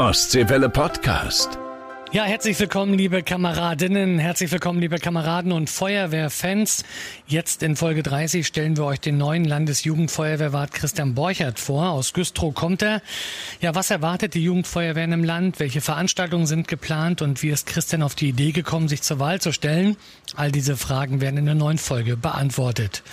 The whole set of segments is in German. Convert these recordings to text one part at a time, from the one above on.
Ostseewelle Podcast. Ja, herzlich willkommen, liebe Kameradinnen, herzlich willkommen, liebe Kameraden und Feuerwehrfans. Jetzt in Folge 30 stellen wir euch den neuen Landesjugendfeuerwehrwart Christian Borchert vor. Aus Güstrow kommt er. Ja, was erwartet die Jugendfeuerwehren im Land? Welche Veranstaltungen sind geplant? Und wie ist Christian auf die Idee gekommen, sich zur Wahl zu stellen? All diese Fragen werden in der neuen Folge beantwortet.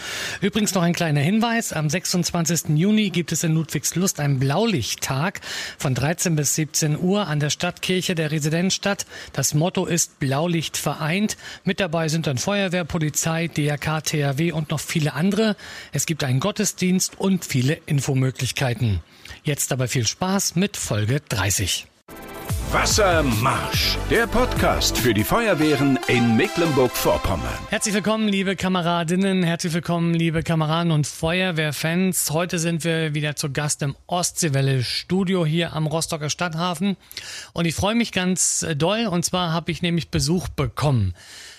Übrigens noch ein kleiner Hinweis. Am 26. Juni gibt es in Ludwigslust einen Blaulichttag von 13 bis 17 Uhr an der Stadtkirche der Residenzstadt Stadt. Das Motto ist Blaulicht vereint. Mit dabei sind dann Feuerwehr, Polizei, DRK, THW und noch viele andere. Es gibt einen Gottesdienst und viele Infomöglichkeiten. Jetzt aber viel Spaß mit Folge 30. Wassermarsch, der Podcast für die Feuerwehren in Mecklenburg-Vorpommern. Herzlich willkommen, liebe Kameradinnen, herzlich willkommen, liebe Kameraden und Feuerwehrfans. Heute sind wir wieder zu Gast im Ostseewelle Studio hier am Rostocker Stadthafen. Und ich freue mich ganz doll, und zwar habe ich nämlich Besuch bekommen.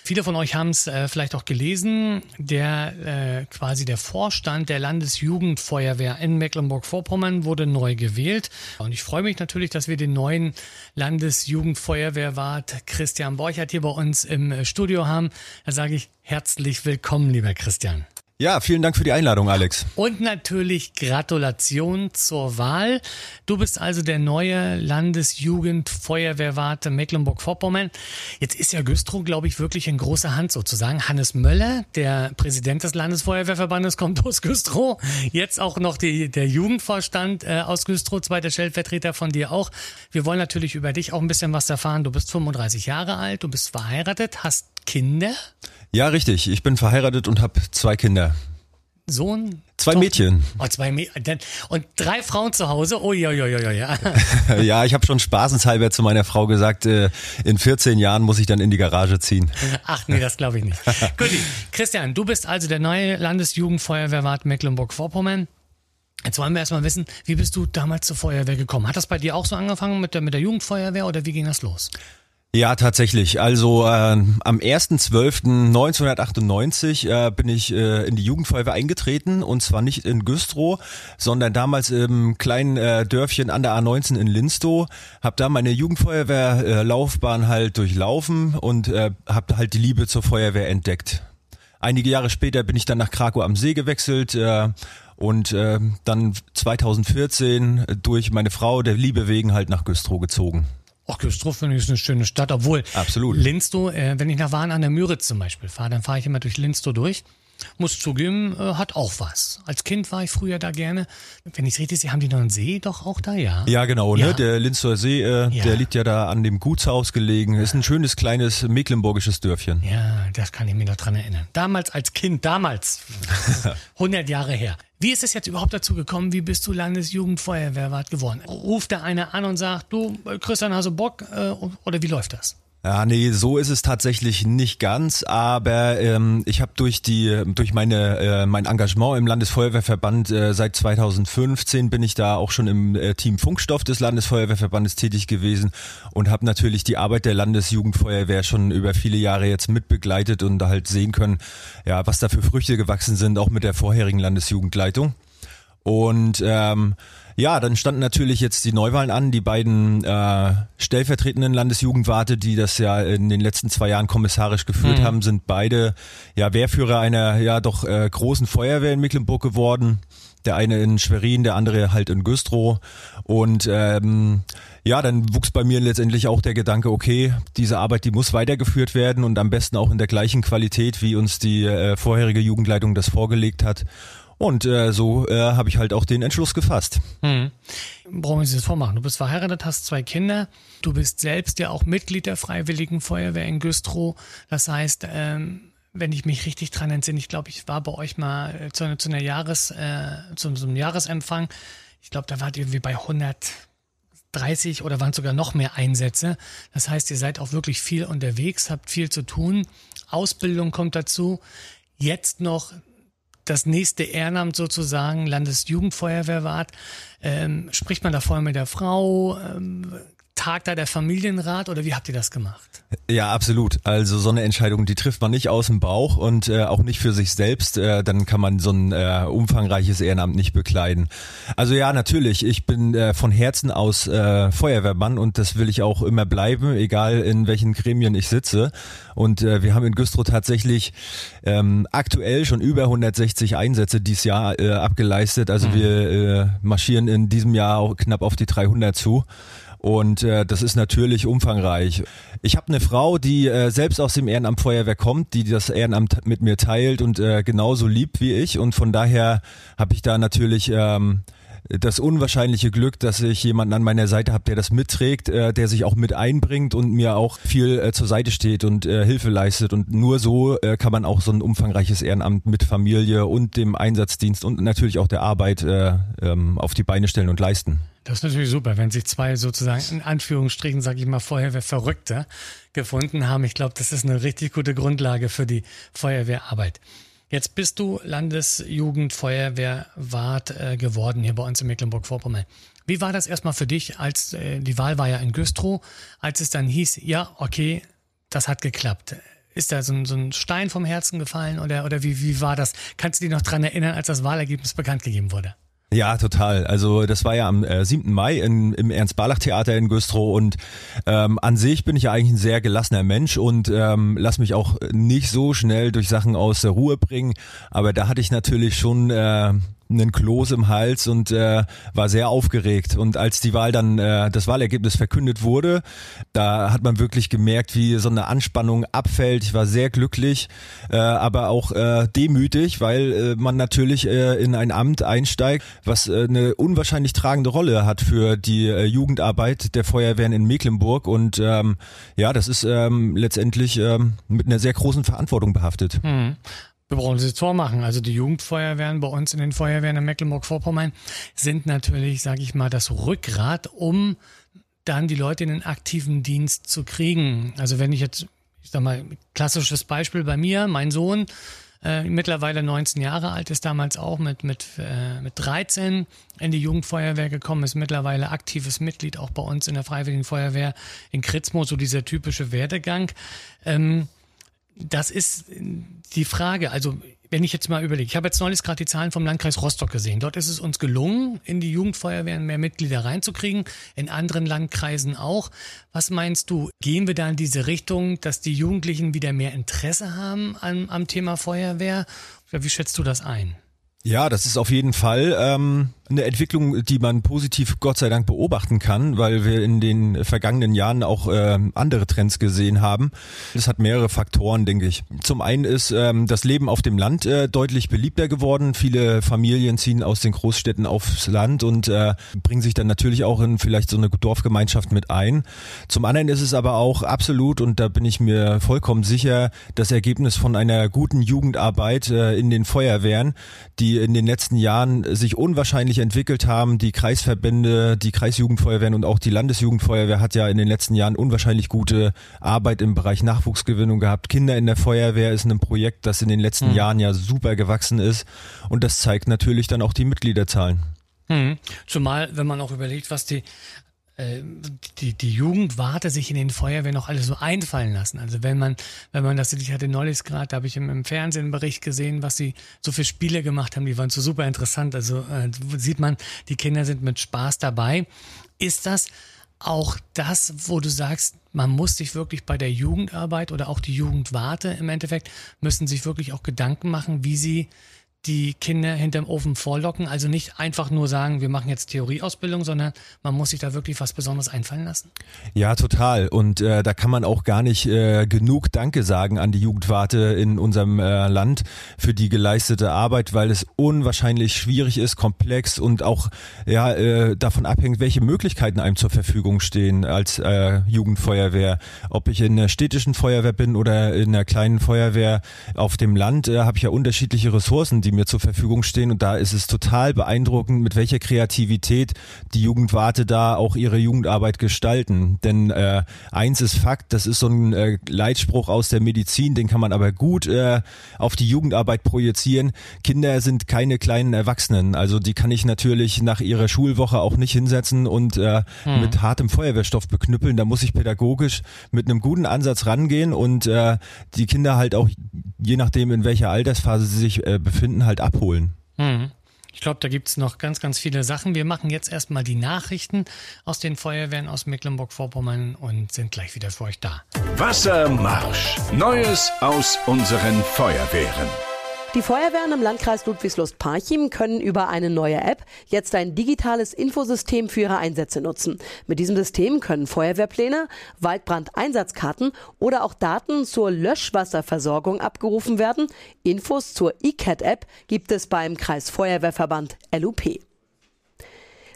Viele von euch haben es äh, vielleicht auch gelesen. Der äh, quasi der Vorstand der Landesjugendfeuerwehr in Mecklenburg-Vorpommern wurde neu gewählt. Und ich freue mich natürlich, dass wir den neuen Landesjugendfeuerwehrwart Christian Borchert hier bei uns im Studio haben. Da sage ich herzlich willkommen, lieber Christian. Ja, vielen Dank für die Einladung, Alex. Und natürlich Gratulation zur Wahl. Du bist also der neue Landesjugendfeuerwehrwart Mecklenburg-Vorpommern. Jetzt ist ja Güstrow, glaube ich, wirklich in großer Hand sozusagen. Hannes Möller, der Präsident des Landesfeuerwehrverbandes, kommt aus Güstrow. Jetzt auch noch die, der Jugendvorstand äh, aus Güstrow, zweiter Stellvertreter von dir auch. Wir wollen natürlich über dich auch ein bisschen was erfahren. Du bist 35 Jahre alt, du bist verheiratet, hast Kinder. Ja, richtig. Ich bin verheiratet und habe zwei Kinder. Sohn? Zwei Tochter? Mädchen. Oh, zwei Mädchen. Und drei Frauen zu Hause? Oh, ja, ja, ja, ja. ja, ich habe schon spaßenshalber zu meiner Frau gesagt, äh, in 14 Jahren muss ich dann in die Garage ziehen. Ach nee, das glaube ich nicht. Gut, Christian, du bist also der neue Landesjugendfeuerwehrwart Mecklenburg-Vorpommern. Jetzt wollen wir erstmal wissen, wie bist du damals zur Feuerwehr gekommen? Hat das bei dir auch so angefangen mit der, mit der Jugendfeuerwehr oder wie ging das los? Ja, tatsächlich. Also äh, am 1.12.1998 äh, bin ich äh, in die Jugendfeuerwehr eingetreten und zwar nicht in Güstrow, sondern damals im kleinen äh, Dörfchen an der A19 in Linstow. Hab da meine Jugendfeuerwehrlaufbahn halt durchlaufen und äh, hab halt die Liebe zur Feuerwehr entdeckt. Einige Jahre später bin ich dann nach Krakow am See gewechselt äh, und äh, dann 2014 durch meine Frau der Liebe wegen halt nach Güstrow gezogen. Ach, Güstrow ist eine schöne Stadt, obwohl Absolut. Linstow, äh, wenn ich nach Waren an der Müritz zum Beispiel fahre, dann fahre ich immer durch Linstow durch. Muss zugeben, äh, hat auch was. Als Kind war ich früher da gerne. Wenn ich es richtig sehe, haben die noch einen See doch auch da, ja? Ja, genau. Ja. Ne? Der Linstower See, äh, Ja. der liegt ja da an dem Gutshaus gelegen. Ist ein schönes kleines mecklenburgisches Dörfchen. Ja, das kann ich mir noch dran erinnern. Damals als Kind, damals, 100 Jahre her. Wie ist es jetzt überhaupt dazu gekommen? Wie bist du Landesjugendfeuerwehrwart geworden? Ruft da einer an und sagt, du, äh, Christian, hast du Bock? Äh, oder wie läuft das? Ja, nee, so ist es tatsächlich nicht ganz, aber ähm, ich habe durch die durch meine äh, mein Engagement im Landesfeuerwehrverband äh, seit 2015 bin ich da auch schon im äh, Team Funkstoff des Landesfeuerwehrverbandes tätig gewesen und habe natürlich die Arbeit der Landesjugendfeuerwehr schon über viele Jahre jetzt mitbegleitet und halt sehen können, ja, was da für Früchte gewachsen sind, auch mit der vorherigen Landesjugendleitung. Und ähm, ja, dann standen natürlich jetzt die Neuwahlen an, die beiden äh, stellvertretenden Landesjugendwarte, die das ja in den letzten zwei Jahren kommissarisch geführt haben, sind beide ja Wehrführer einer ja doch äh, großen Feuerwehr in Mecklenburg geworden. Der eine in Schwerin, der andere halt in Güstrow. Und ähm, ja, dann wuchs bei mir letztendlich auch der Gedanke, okay, diese Arbeit, die muss weitergeführt werden und am besten auch in der gleichen Qualität, wie uns die äh, vorherige Jugendleitung das vorgelegt hat. Und äh, so äh, habe ich halt auch den Entschluss gefasst. Hm. Brauchen wir uns das vormachen. Du bist verheiratet, hast zwei Kinder. Du bist selbst ja auch Mitglied der Freiwilligen Feuerwehr in Güstrow. Das heißt, ähm, wenn ich mich richtig dran entsinne, ich glaube, ich war bei euch mal äh, zu, zu einer Jahres, äh, zu, so einem Jahresempfang. Ich glaube, da wart ihr irgendwie bei 130 oder waren sogar noch mehr Einsätze. Das heißt, ihr seid auch wirklich viel unterwegs, habt viel zu tun. Ausbildung kommt dazu. Jetzt noch das nächste Ehrenamt sozusagen, Landesjugendfeuerwehrwart. Ähm, spricht man da vorher mit der Frau? Ähm, tagt da der Familienrat oder wie habt ihr das gemacht? Ja, absolut. Also so eine Entscheidung, die trifft man nicht aus dem Bauch und äh, auch nicht für sich selbst. Äh, dann kann man so ein äh, umfangreiches Ehrenamt nicht bekleiden. Also ja, natürlich. Ich bin äh, von Herzen aus äh, Feuerwehrmann und das will ich auch immer bleiben, egal in welchen Gremien ich sitze. Und äh, wir haben in Güstrow tatsächlich ähm, aktuell schon über 160 Einsätze dieses Jahr äh, abgeleistet. Also mhm. wir äh, marschieren in diesem Jahr auch knapp auf die 300 zu. Und äh, das ist natürlich umfangreich. Ich habe eine Frau, die äh, selbst aus dem Ehrenamt Feuerwehr kommt, die das Ehrenamt mit mir teilt und äh, genauso liebt wie ich. Und von daher habe ich da natürlich ähm, das unwahrscheinliche Glück, dass ich jemanden an meiner Seite habe, der das mitträgt, äh, der sich auch mit einbringt und mir auch viel äh, zur Seite steht und äh, Hilfe leistet. Und nur so äh, kann man auch so ein umfangreiches Ehrenamt mit Familie und dem Einsatzdienst und natürlich auch der Arbeit äh, ähm, auf die Beine stellen und leisten. Das ist natürlich super, wenn sich zwei sozusagen in Anführungsstrichen, sage ich mal, Feuerwehrverrückte gefunden haben. Ich glaube, das ist eine richtig gute Grundlage für die Feuerwehrarbeit. Jetzt bist du Landesjugendfeuerwehrwart äh, geworden hier bei uns in Mecklenburg-Vorpommern. Wie war das erstmal für dich, als äh, die Wahl war ja in Güstrow, als es dann hieß, ja, okay, das hat geklappt. Ist da so ein, so ein Stein vom Herzen gefallen oder, oder wie, wie war das? Kannst du dich noch dran erinnern, als das Wahlergebnis bekannt gegeben wurde? Ja, total. Also das war ja am äh, 7. Mai in, im Ernst-Barlach-Theater in Güstrow und ähm, an sich bin ich ja eigentlich ein sehr gelassener Mensch und ähm, lass mich auch nicht so schnell durch Sachen aus der Ruhe bringen. Aber da hatte ich natürlich schon äh, einen Kloß im Hals und äh, war sehr aufgeregt. Und als die Wahl dann, äh, das Wahlergebnis verkündet wurde, da hat man wirklich gemerkt, wie so eine Anspannung abfällt. Ich war sehr glücklich, äh, aber auch äh, demütig, weil äh, man natürlich äh, in ein Amt einsteigt, was äh, eine unwahrscheinlich tragende Rolle hat für die äh, Jugendarbeit der Feuerwehren in Mecklenburg. Und ähm, ja, das ist ähm, letztendlich ähm, mit einer sehr großen Verantwortung behaftet. Mhm wir brauchen sie vormachen. Also die Jugendfeuerwehren bei uns in den Feuerwehren in Mecklenburg-Vorpommern sind natürlich, sage ich mal, das Rückgrat, um dann die Leute in den aktiven Dienst zu kriegen. Also wenn ich jetzt, ich sag mal, klassisches Beispiel bei mir, mein Sohn, äh, mittlerweile 19 Jahre alt, ist damals auch mit, mit, äh, mit 13 in die Jugendfeuerwehr gekommen, ist mittlerweile aktives Mitglied auch bei uns in der Freiwilligen Feuerwehr in Kritzmo, so dieser typische Werdegang. Ähm, das ist die Frage. Also wenn ich jetzt mal überlege, ich habe jetzt neulich gerade die Zahlen vom Landkreis Rostock gesehen. Dort ist es uns gelungen, in die Jugendfeuerwehren mehr Mitglieder reinzukriegen, in anderen Landkreisen auch. Was meinst du, gehen wir da in diese Richtung, dass die Jugendlichen wieder mehr Interesse haben am, am Thema Feuerwehr? Wie schätzt du das ein? Ja, das ist auf jeden Fall ähm, eine Entwicklung, die man positiv Gott sei Dank beobachten kann, weil wir in den vergangenen Jahren auch äh, andere Trends gesehen haben. Das hat mehrere Faktoren, denke ich. Zum einen ist ähm, das Leben auf dem Land äh, deutlich beliebter geworden. Viele Familien ziehen aus den Großstädten aufs Land und äh, bringen sich dann natürlich auch in vielleicht so eine Dorfgemeinschaft mit ein. Zum anderen ist es aber auch absolut, und da bin ich mir vollkommen sicher, das Ergebnis von einer guten Jugendarbeit äh, in den Feuerwehren, die in den letzten Jahren sich unwahrscheinlich entwickelt haben. Die Kreisverbände, die Kreisjugendfeuerwehren und auch die Landesjugendfeuerwehr hat ja in den letzten Jahren unwahrscheinlich gute Arbeit im Bereich Nachwuchsgewinnung gehabt. Kinder in der Feuerwehr ist ein Projekt, das in den letzten mhm. Jahren ja super gewachsen ist und das zeigt natürlich dann auch die Mitgliederzahlen. Mhm. Zumal, wenn man auch überlegt, was die die, die Jugend warte sich in den Feuerwehren noch alles so einfallen lassen. Also wenn man, wenn man das, ich hatte neulich gerade, da habe ich im, im, Fernsehen einen Bericht gesehen, was sie so für Spiele gemacht haben, die waren so super interessant. Also äh, sieht man, die Kinder sind mit Spaß dabei. Ist das auch das, wo du sagst, man muss sich wirklich bei der Jugendarbeit oder auch die Jugendwarte im Endeffekt, müssen sich wirklich auch Gedanken machen, wie sie die Kinder hinterm Ofen vorlocken. Also nicht einfach nur sagen, wir machen jetzt Theorieausbildung, sondern man muss sich da wirklich was Besonderes einfallen lassen. Ja, total. Und äh, da kann man auch gar nicht äh, genug Danke sagen an die Jugendwarte in unserem äh, Land für die geleistete Arbeit, weil es unwahrscheinlich schwierig ist, komplex und auch ja äh, davon abhängt, welche Möglichkeiten einem zur Verfügung stehen als äh, Jugendfeuerwehr. Ob ich in der städtischen Feuerwehr bin oder in einer kleinen Feuerwehr auf dem Land, äh, habe ich ja unterschiedliche Ressourcen, die die mir zur Verfügung stehen. Und da ist es total beeindruckend, mit welcher Kreativität die Jugendwarte da auch ihre Jugendarbeit gestalten. Denn äh, eins ist Fakt, das ist so ein äh, Leitspruch aus der Medizin, den kann man aber gut äh, auf die Jugendarbeit projizieren. Kinder sind keine kleinen Erwachsenen. Also die kann ich natürlich nach ihrer Schulwoche auch nicht hinsetzen und äh, hm. mit hartem Feuerwehrstoff beknüppeln. Da muss ich pädagogisch mit einem guten Ansatz rangehen und äh, die Kinder halt auch, je nachdem in welcher Altersphase sie sich äh, befinden, halt abholen. Hm. Ich glaube, da gibt es noch ganz, ganz viele Sachen. Wir machen jetzt erstmal die Nachrichten aus den Feuerwehren aus Mecklenburg-Vorpommern und sind gleich wieder für euch da. Wassermarsch. Neues aus unseren Feuerwehren. Die Feuerwehren im Landkreis Ludwigslust-Parchim können über eine neue App jetzt ein digitales Infosystem für ihre Einsätze nutzen. Mit diesem System können Feuerwehrpläne, Waldbrandeinsatzkarten oder auch Daten zur Löschwasserversorgung abgerufen werden. Infos zur eCat-App gibt es beim Kreisfeuerwehrverband LUP.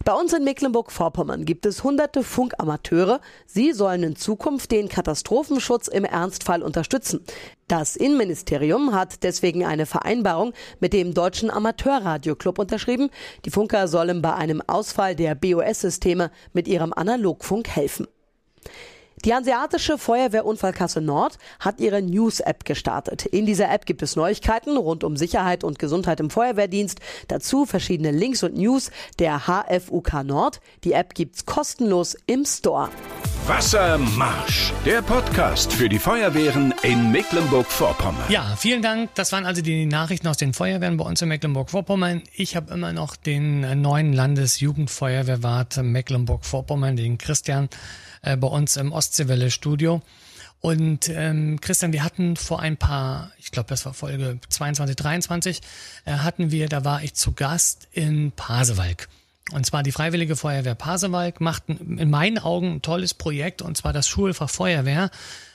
Bei uns in Mecklenburg-Vorpommern gibt es hunderte Funkamateure. Sie sollen in Zukunft den Katastrophenschutz im Ernstfall unterstützen. Das Innenministerium hat deswegen eine Vereinbarung mit dem Deutschen Amateurradioclub unterschrieben. Die Funker sollen bei einem Ausfall der BOS-Systeme mit ihrem Analogfunk helfen. Die Hanseatische Feuerwehrunfallkasse Nord hat ihre News-App gestartet. In dieser App gibt es Neuigkeiten rund um Sicherheit und Gesundheit im Feuerwehrdienst. Dazu verschiedene Links und News der HFUK Nord. Die App gibt's kostenlos im Store. Wassermarsch, der Podcast für die Feuerwehren in Mecklenburg-Vorpommern. Ja, vielen Dank. Das waren also die Nachrichten aus den Feuerwehren bei uns in Mecklenburg-Vorpommern. Ich habe immer noch den neuen Landesjugendfeuerwehrwart Mecklenburg-Vorpommern, den Christian äh, bei uns im Ostseewelle-Studio. Und ähm, Christian, wir hatten vor ein paar, ich glaube, das war Folge 22, 23, äh, hatten wir, da war ich zu Gast in Pasewalk. Und zwar die Freiwillige Feuerwehr Pasewalk macht in meinen Augen ein tolles Projekt, und zwar das Schulfach Feuerwehr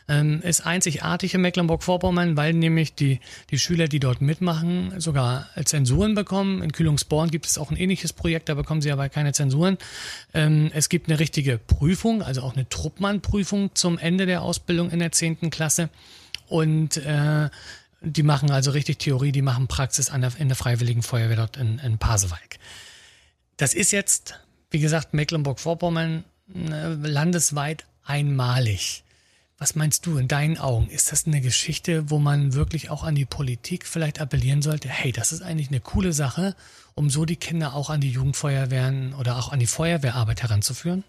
ähm, ist einzigartig in Mecklenburg-Vorpommern, weil nämlich die, die Schüler, die dort mitmachen, sogar Zensuren bekommen. In Kühlungsborn gibt es auch ein ähnliches Projekt, da bekommen sie aber keine Zensuren. Ähm, es gibt eine richtige Prüfung, also auch eine Truppmann-Prüfung zum Ende der Ausbildung in der zehnten Klasse. Und äh, die machen also richtig Theorie, die machen Praxis der, in der Freiwilligen Feuerwehr dort in, in Pasewalk. Das ist jetzt, wie gesagt, Mecklenburg-Vorpommern äh, landesweit einmalig. Was meinst du in deinen Augen? Ist das eine Geschichte, wo man wirklich auch an die Politik vielleicht appellieren sollte? Hey, das ist eigentlich eine coole Sache, um so die Kinder auch an die Jugendfeuerwehren oder auch an die Feuerwehrarbeit heranzuführen?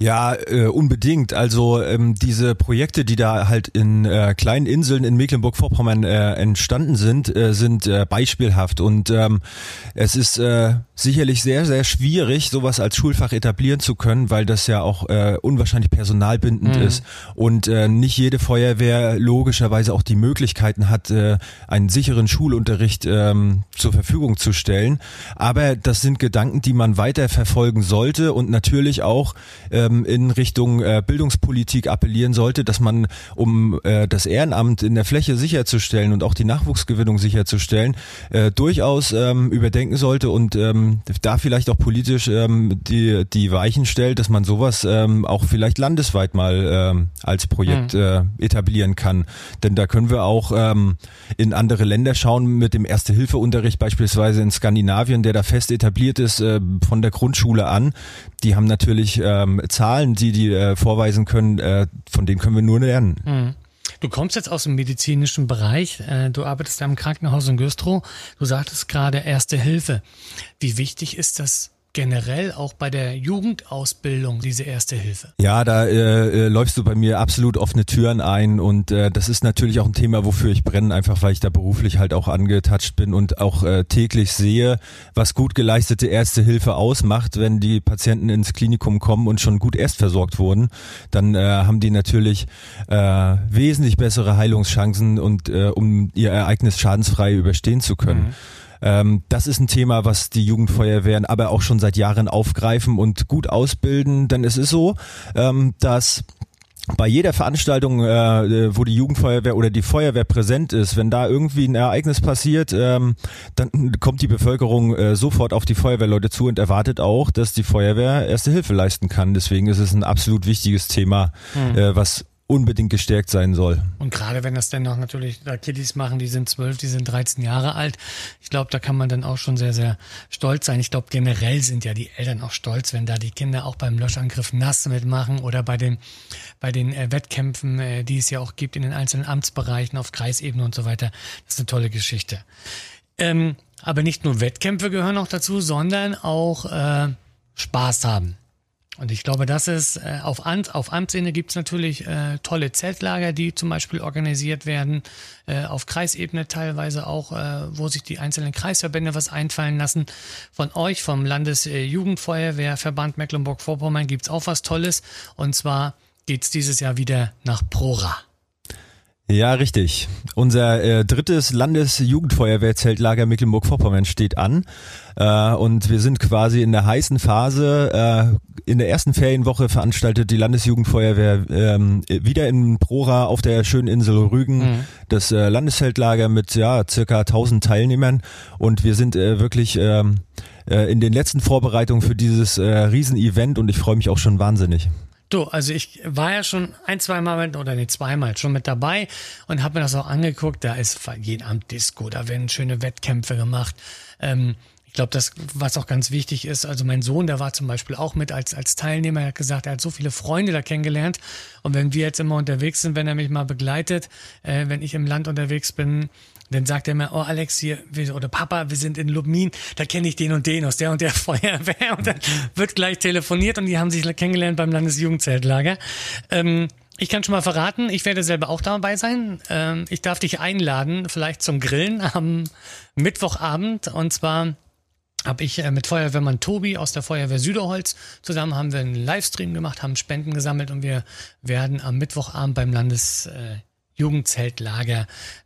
Ja, äh, unbedingt. Also ähm, diese Projekte, die da halt in äh, kleinen Inseln in Mecklenburg-Vorpommern äh, entstanden sind, äh, sind äh, beispielhaft. Und ähm, es ist äh, sicherlich sehr, sehr schwierig, sowas als Schulfach etablieren zu können, weil das ja auch äh, unwahrscheinlich personalbindend mhm. ist und äh, nicht jede Feuerwehr logischerweise auch die Möglichkeiten hat, äh, einen sicheren Schulunterricht ähm, zur Verfügung zu stellen. Aber das sind Gedanken, die man weiter verfolgen sollte und natürlich auch ähm, in Richtung äh, Bildungspolitik appellieren sollte, dass man, um äh, das Ehrenamt in der Fläche sicherzustellen und auch die Nachwuchsgewinnung sicherzustellen, äh, durchaus ähm, überdenken sollte und ähm, da vielleicht auch politisch ähm, die, die Weichen stellt, dass man sowas ähm, auch vielleicht landesweit mal ähm, als Projekt mhm. äh, etablieren kann. Denn da können wir auch ähm, in andere Länder schauen mit dem Erste-Hilfe-Unterricht beispielsweise in Skandinavien, der da fest etabliert ist äh, von der Grundschule an. Die haben natürlich ähm, Zahlen, die die äh, vorweisen können, äh, von denen können wir nur lernen. Mhm. Du kommst jetzt aus dem medizinischen Bereich, äh, du arbeitest ja im Krankenhaus in Güstrow, du sagtest gerade Erste Hilfe. Wie wichtig ist das generell auch bei der Jugendausbildung diese erste Hilfe? Ja, da äh, äh, läufst du bei mir absolut offene Türen ein und äh, das ist natürlich auch ein Thema, wofür ich brenne, einfach weil ich da beruflich halt auch angetatscht bin und auch äh, täglich sehe, was gut geleistete erste Hilfe ausmacht, wenn die Patienten ins Klinikum kommen und schon gut erstversorgt wurden, dann äh, haben die natürlich äh, wesentlich bessere Heilungschancen und äh, um ihr Ereignis schadensfrei überstehen zu können. Mhm. Ähm, das ist ein Thema, was die Jugendfeuerwehren aber auch schon seit Jahren aufgreifen und gut ausbilden. Denn es ist so, ähm, dass bei jeder Veranstaltung, äh, wo die Jugendfeuerwehr oder die Feuerwehr präsent ist, wenn da irgendwie ein Ereignis passiert, ähm, dann kommt die Bevölkerung äh, sofort auf die Feuerwehrleute zu und erwartet auch, dass die Feuerwehr erste Hilfe leisten kann. Deswegen ist es ein absolut wichtiges Thema, mhm. äh, was unbedingt gestärkt sein soll. Und gerade wenn das dann noch natürlich da Kiddies machen, die sind zwölf, die sind 13 Jahre alt. Ich glaube, da kann man dann auch schon sehr, sehr stolz sein. Ich glaube, generell sind ja die Eltern auch stolz, wenn da die Kinder auch beim Löschangriff nass mitmachen oder bei den, bei den äh, Wettkämpfen, äh, die es ja auch gibt in den einzelnen Amtsbereichen auf Kreisebene und so weiter. Das ist eine tolle Geschichte. Ähm, aber nicht nur Wettkämpfe gehören noch dazu, sondern auch äh, Spaß haben. Und ich glaube, das ist äh, auf, Amt, auf Amtsebene gibt es natürlich äh, tolle Zeltlager, die zum Beispiel organisiert werden, äh, auf Kreisebene teilweise auch, äh, wo sich die einzelnen Kreisverbände was einfallen lassen. Von euch, vom Landesjugendfeuerwehrverband Mecklenburg-Vorpommern gibt's auch was Tolles. Und zwar geht's dieses Jahr wieder nach Prora. Ja, richtig. Unser äh, drittes Landesjugendfeuerwehrzeltlager Mecklenburg-Vorpommern steht an. Äh, und wir sind quasi in der heißen Phase. Äh, in der ersten Ferienwoche veranstaltet die Landesjugendfeuerwehr ähm, wieder in Prora auf der schönen Insel Rügen mhm. das äh, Landeszeltlager mit ja circa 1000 Teilnehmern. Und wir sind äh, wirklich ähm, äh, in den letzten Vorbereitungen für dieses äh, Riesenevent und ich freue mich auch schon wahnsinnig. Du, also ich war ja schon ein, zweimal mit, oder nee, zweimal schon mit dabei und habe mir das auch angeguckt. Da ist jeden Abend Disco, da werden schöne Wettkämpfe gemacht. Ähm, ich glaube, das, was auch ganz wichtig ist, also mein Sohn, der war zum Beispiel auch mit als, als Teilnehmer, er hat gesagt, er hat so viele Freunde da kennengelernt. Und wenn wir jetzt immer unterwegs sind, wenn er mich mal begleitet, äh, wenn ich im Land unterwegs bin, dann sagt er mir, oh Alex hier, oder Papa, wir sind in Lubmin, da kenne ich den und den aus der und der Feuerwehr. Und dann wird gleich telefoniert und die haben sich kennengelernt beim Landesjugendzeltlager. Ähm, ich kann schon mal verraten, ich werde selber auch dabei sein. Ähm, ich darf dich einladen, vielleicht zum Grillen am Mittwochabend. Und zwar habe ich äh, mit Feuerwehrmann Tobi aus der Feuerwehr Süderholz zusammen haben wir einen Livestream gemacht, haben Spenden gesammelt und wir werden am Mittwochabend beim Landesjugendzeltlager äh,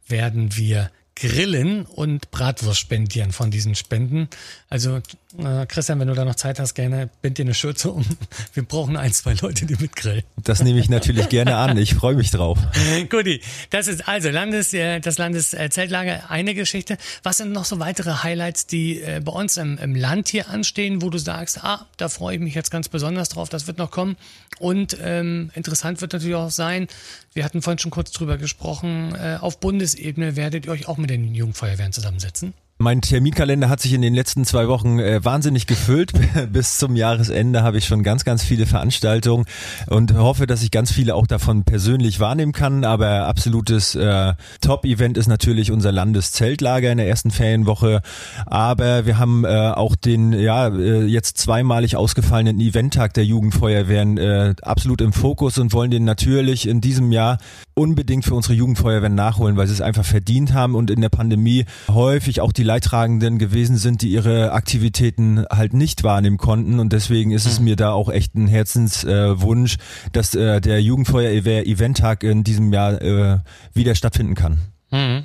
werden wir grillen und Bratwurst spendieren von diesen Spenden. Also äh, Christian, wenn du da noch Zeit hast, gerne bind dir eine Schürze um. Wir brauchen ein, zwei Leute, die mitgrillen. Das nehme ich natürlich gerne an. Ich freue mich drauf. Guti, das ist also Landes, äh, das Landeszeltlager eine Geschichte. Was sind noch so weitere Highlights, die äh, bei uns im, im Land hier anstehen, wo du sagst, ah, da freue ich mich jetzt ganz besonders drauf, das wird noch kommen. Und ähm, interessant wird natürlich auch sein, wir hatten vorhin schon kurz drüber gesprochen, äh, auf Bundesebene werdet ihr euch auch mit den Jugendfeuerwehren zusammensetzen. Mein Terminkalender hat sich in den letzten zwei Wochen äh, wahnsinnig gefüllt. Bis zum Jahresende habe ich schon ganz, ganz viele Veranstaltungen und hoffe, dass ich ganz viele auch davon persönlich wahrnehmen kann. Aber absolutes äh, Top-Event ist natürlich unser Landeszeltlager in der ersten Ferienwoche. Aber wir haben äh, auch den ja äh, jetzt zweimalig ausgefallenen Eventtag der Jugendfeuerwehren äh, absolut im Fokus und wollen den natürlich in diesem Jahr unbedingt für unsere Jugendfeuerwehren nachholen, weil sie es einfach verdient haben und in der Pandemie häufig auch die Leidtragenden gewesen sind, die ihre Aktivitäten halt nicht wahrnehmen konnten und deswegen ist es mhm. mir da auch echt ein Herzenswunsch, äh, dass äh, der Jugendfeuerwehr Eventtag in diesem Jahr äh, wieder stattfinden kann. Mhm.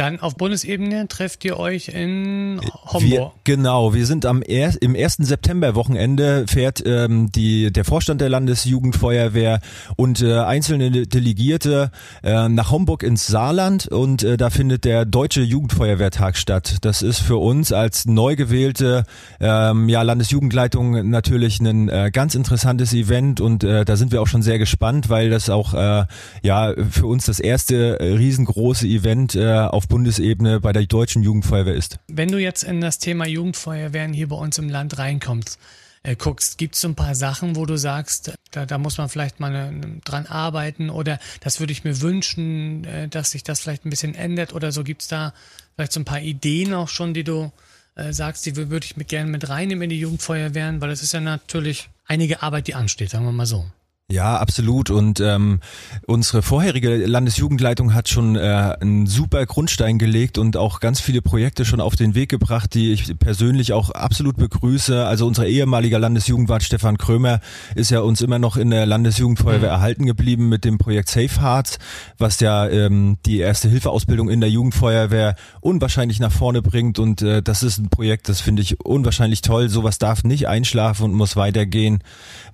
Dann auf Bundesebene trefft ihr euch in Homburg. Wir, genau, wir sind am er, im ersten September-Wochenende fährt ähm, die, der Vorstand der Landesjugendfeuerwehr und äh, einzelne Delegierte äh, nach Homburg ins Saarland und äh, da findet der Deutsche Jugendfeuerwehrtag statt. Das ist für uns als neu gewählte ähm, ja, Landesjugendleitung natürlich ein äh, ganz interessantes Event und äh, da sind wir auch schon sehr gespannt, weil das auch äh, ja für uns das erste äh, riesengroße Event äh, auf Bundesebene bei der deutschen Jugendfeuerwehr ist. Wenn du jetzt in das Thema Jugendfeuerwehren hier bei uns im Land reinkommst, äh, guckst, gibt es so ein paar Sachen, wo du sagst, da, da muss man vielleicht mal ne, dran arbeiten oder das würde ich mir wünschen, äh, dass sich das vielleicht ein bisschen ändert oder so. Gibt es da vielleicht so ein paar Ideen auch schon, die du äh, sagst, die würde ich mir gerne mit reinnehmen in die Jugendfeuerwehren, weil das ist ja natürlich einige Arbeit, die ansteht, sagen wir mal so. Ja, absolut. Und ähm, unsere vorherige Landesjugendleitung hat schon äh, einen super Grundstein gelegt und auch ganz viele Projekte schon auf den Weg gebracht, die ich persönlich auch absolut begrüße. Also unser ehemaliger Landesjugendwart Stefan Krömer ist ja uns immer noch in der Landesjugendfeuerwehr mhm. erhalten geblieben mit dem Projekt Safe Hearts, was ja ähm, die erste Hilfeausbildung in der Jugendfeuerwehr unwahrscheinlich nach vorne bringt. Und äh, das ist ein Projekt, das finde ich unwahrscheinlich toll. Sowas darf nicht einschlafen und muss weitergehen.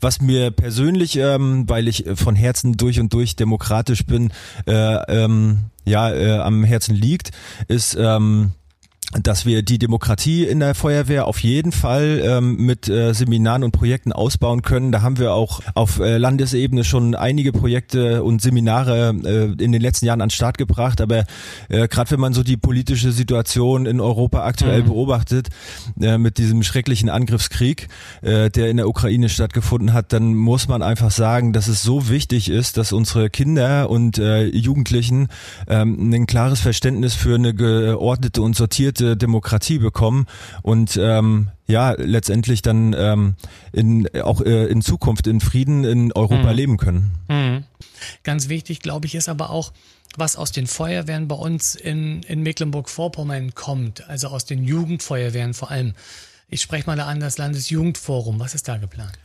Was mir persönlich ähm, ähm, weil ich äh, von Herzen durch und durch demokratisch bin, äh, ähm, ja, äh, am Herzen liegt, ist ähm, dass wir die Demokratie in der Feuerwehr auf jeden Fall ähm, mit äh, Seminaren und Projekten ausbauen können. Da haben wir auch auf äh, Landesebene schon einige Projekte und Seminare äh, in den letzten Jahren an den Start gebracht. Aber äh, gerade wenn man so die politische Situation in Europa aktuell mhm. beobachtet, äh, mit diesem schrecklichen Angriffskrieg, äh, der in der Ukraine stattgefunden hat, dann muss man einfach sagen, dass es so wichtig ist, dass unsere Kinder und äh, Jugendlichen ähm, ein klares Verständnis für eine geordnete und sortierte gesicherte Demokratie bekommen und ähm, ja letztendlich dann ähm, in, auch äh, in Zukunft in Frieden in Europa mhm. leben können. Mhm. Ganz wichtig, glaube ich, ist aber auch, was aus den Feuerwehren bei uns in, in Mecklenburg-Vorpommern kommt, also aus den Jugendfeuerwehren vor allem. Ich spreche mal da an das Landesjugendforum. Was ist da geplant?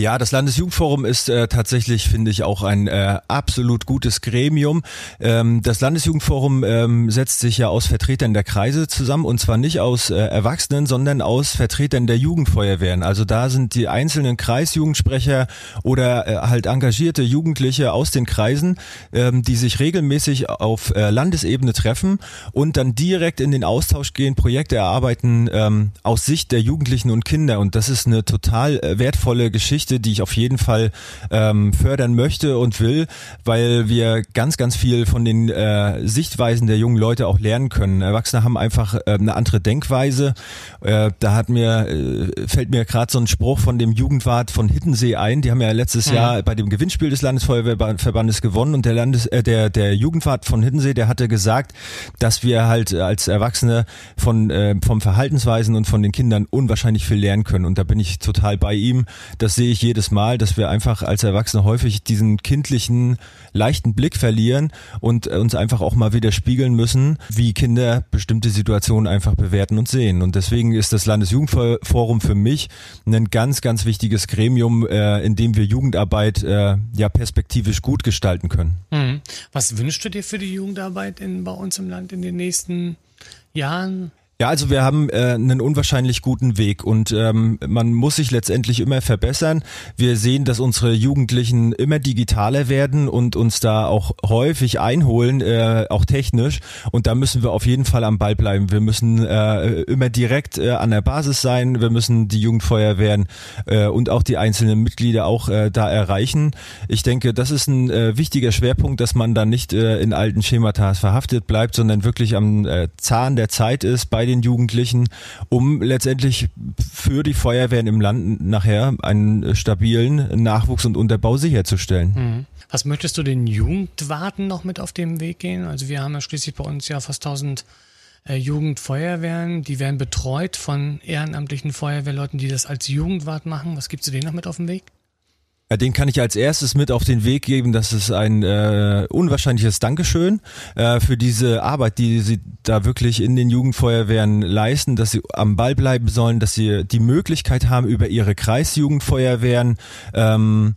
Ja, das Landesjugendforum ist äh, tatsächlich, finde ich, auch ein äh, absolut gutes Gremium. Ähm, das Landesjugendforum ähm, setzt sich ja aus Vertretern der Kreise zusammen und zwar nicht aus äh, Erwachsenen, sondern aus Vertretern der Jugendfeuerwehren. Also da sind die einzelnen Kreisjugendsprecher oder äh, halt engagierte Jugendliche aus den Kreisen, ähm, die sich regelmäßig auf äh, Landesebene treffen und dann direkt in den Austausch gehen, Projekte erarbeiten ähm, aus Sicht der Jugendlichen und Kinder. Und das ist eine total äh, wertvolle Geschichte Geschichte, die ich auf jeden Fall ähm, fördern möchte und will, weil wir ganz, ganz viel von den äh, Sichtweisen der jungen Leute auch lernen können. Erwachsene haben einfach äh, eine andere Denkweise. Äh, da hat mir äh, fällt mir gerade so ein Spruch von dem Jugendwart von Hittensee ein. Die haben ja letztes mhm. Jahr bei dem Gewinnspiel des Landesfeuerwehrverbandes gewonnen und der Landes äh, der der Jugendwart von Hittensee, der hatte gesagt, dass wir halt als Erwachsene von äh, vom Verhaltensweisen und von den Kindern unwahrscheinlich viel lernen können und da bin ich total bei ihm. Das sehe ich jedes Mal, dass wir einfach als Erwachsene häufig diesen kindlichen, leichten Blick verlieren und uns einfach auch mal wieder spiegeln müssen, wie Kinder bestimmte Situationen einfach bewerten und sehen. Und deswegen ist das Landesjugendforum für mich ein ganz, ganz wichtiges Gremium, äh, in dem wir Jugendarbeit äh, ja perspektivisch gut gestalten können. Mhm. Was wünschst du dir für die Jugendarbeit in, bei uns im Land in den nächsten Jahren? Ja, also wir haben äh, einen unwahrscheinlich guten Weg und ähm, man muss sich letztendlich immer verbessern. Wir sehen, dass unsere Jugendlichen immer digitaler werden und uns da auch häufig einholen, äh, auch technisch. Und da müssen wir auf jeden Fall am Ball bleiben. Wir müssen äh, immer direkt äh, an der Basis sein. Wir müssen die Jugendfeuerwehren äh, und auch die einzelnen Mitglieder auch äh, da erreichen. Ich denke, das ist ein äh, wichtiger Schwerpunkt, dass man da nicht äh, in alten Schemata verhaftet bleibt, sondern wirklich am äh, Zahn der Zeit ist bei den den Jugendlichen, um letztendlich für die Feuerwehren im Land nachher einen stabilen Nachwuchs und Unterbau sicherzustellen. Mhm. Was möchtest du den Jugendwarten noch mit auf den Weg gehen? Also wir haben ja schließlich bei uns ja fast 1000 äh, Jugendfeuerwehren, die werden betreut von ehrenamtlichen Feuerwehrleuten, die das als Jugendwart machen. Was gibst du denen noch mit auf den Weg? Den kann ich als erstes mit auf den Weg geben. Das ist ein äh, unwahrscheinliches Dankeschön äh, für diese Arbeit, die sie da wirklich in den Jugendfeuerwehren leisten, dass sie am Ball bleiben sollen, dass sie die Möglichkeit haben, über ihre Kreisjugendfeuerwehren ähm,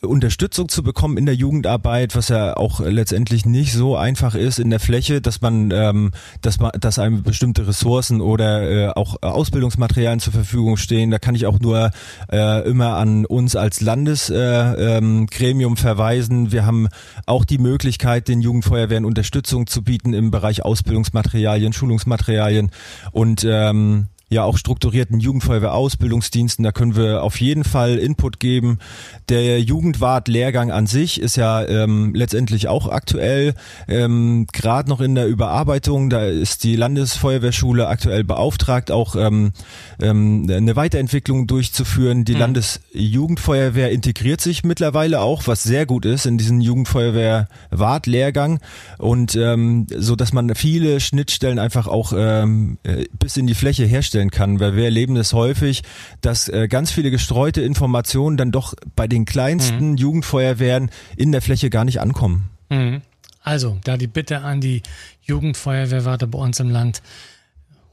Unterstützung zu bekommen in der Jugendarbeit, was ja auch letztendlich nicht so einfach ist in der Fläche, dass man, ähm, dass man, dass einem bestimmte Ressourcen oder äh, auch Ausbildungsmaterialien zur Verfügung stehen. Da kann ich auch nur äh, immer an uns als Landes äh, ähm, Gremium verweisen. Wir haben auch die Möglichkeit, den Jugendfeuerwehren Unterstützung zu bieten im Bereich Ausbildungsmaterialien, Schulungsmaterialien und ähm, ja auch strukturierten Jugendfeuerwehrausbildungsdiensten. Da können wir auf jeden Fall Input geben. Der Jugendwart-Lehrgang an sich ist ja ähm, letztendlich auch aktuell ähm, gerade noch in der Überarbeitung. Da ist die Landesfeuerwehrschule aktuell beauftragt, auch ähm, ähm, eine Weiterentwicklung durchzuführen. Die mhm. Landesjugendfeuerwehr integriert sich mittlerweile auch, was sehr gut ist in diesen Jugendfeuerwehr-Wart-Lehrgang und ähm, so, dass man viele Schnittstellen einfach auch ähm, äh, bis in die Fläche herstellt herstellen kann, weil wir erleben es häufig, dass äh, ganz viele gestreute Informationen dann doch bei den kleinsten mhm. Jugendfeuerwehren in der Fläche gar nicht ankommen. Mhm. Also, da die Bitte an die Jugendfeuerwehrwarte bei uns im Land.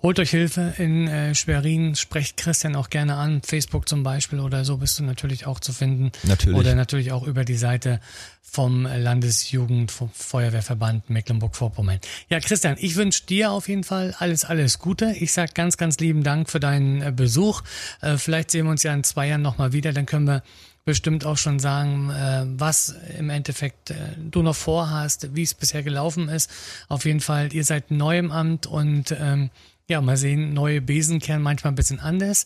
Holt euch Hilfe in äh, Schwerin, sprecht Christian auch gerne an, Facebook zum Beispiel oder so bist du natürlich auch zu finden. Natürlich. Oder natürlich auch über die Seite vom Landesjugendfeuerwehrverband Mecklenburg-Vorpommern. Ja, Christian, ich wünsche dir auf jeden Fall alles, alles Gute. Ich sage ganz, ganz lieben Dank für deinen äh, Besuch. Äh, vielleicht sehen wir uns ja in zwei Jahren nochmal wieder, dann können wir bestimmt auch schon sagen, äh, was im Endeffekt äh, du noch vorhast, wie es bisher gelaufen ist. Auf jeden Fall, ihr seid neu im Amt und ähm, ja, mal sehen, neue Besen kehren manchmal ein bisschen anders.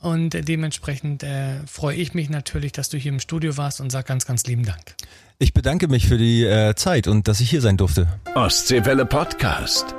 Und dementsprechend äh, freue ich mich natürlich, dass du hier im Studio warst und sag ganz, ganz lieben Dank. Ich bedanke mich für die äh, Zeit und dass ich hier sein durfte. Ostseewelle Podcast.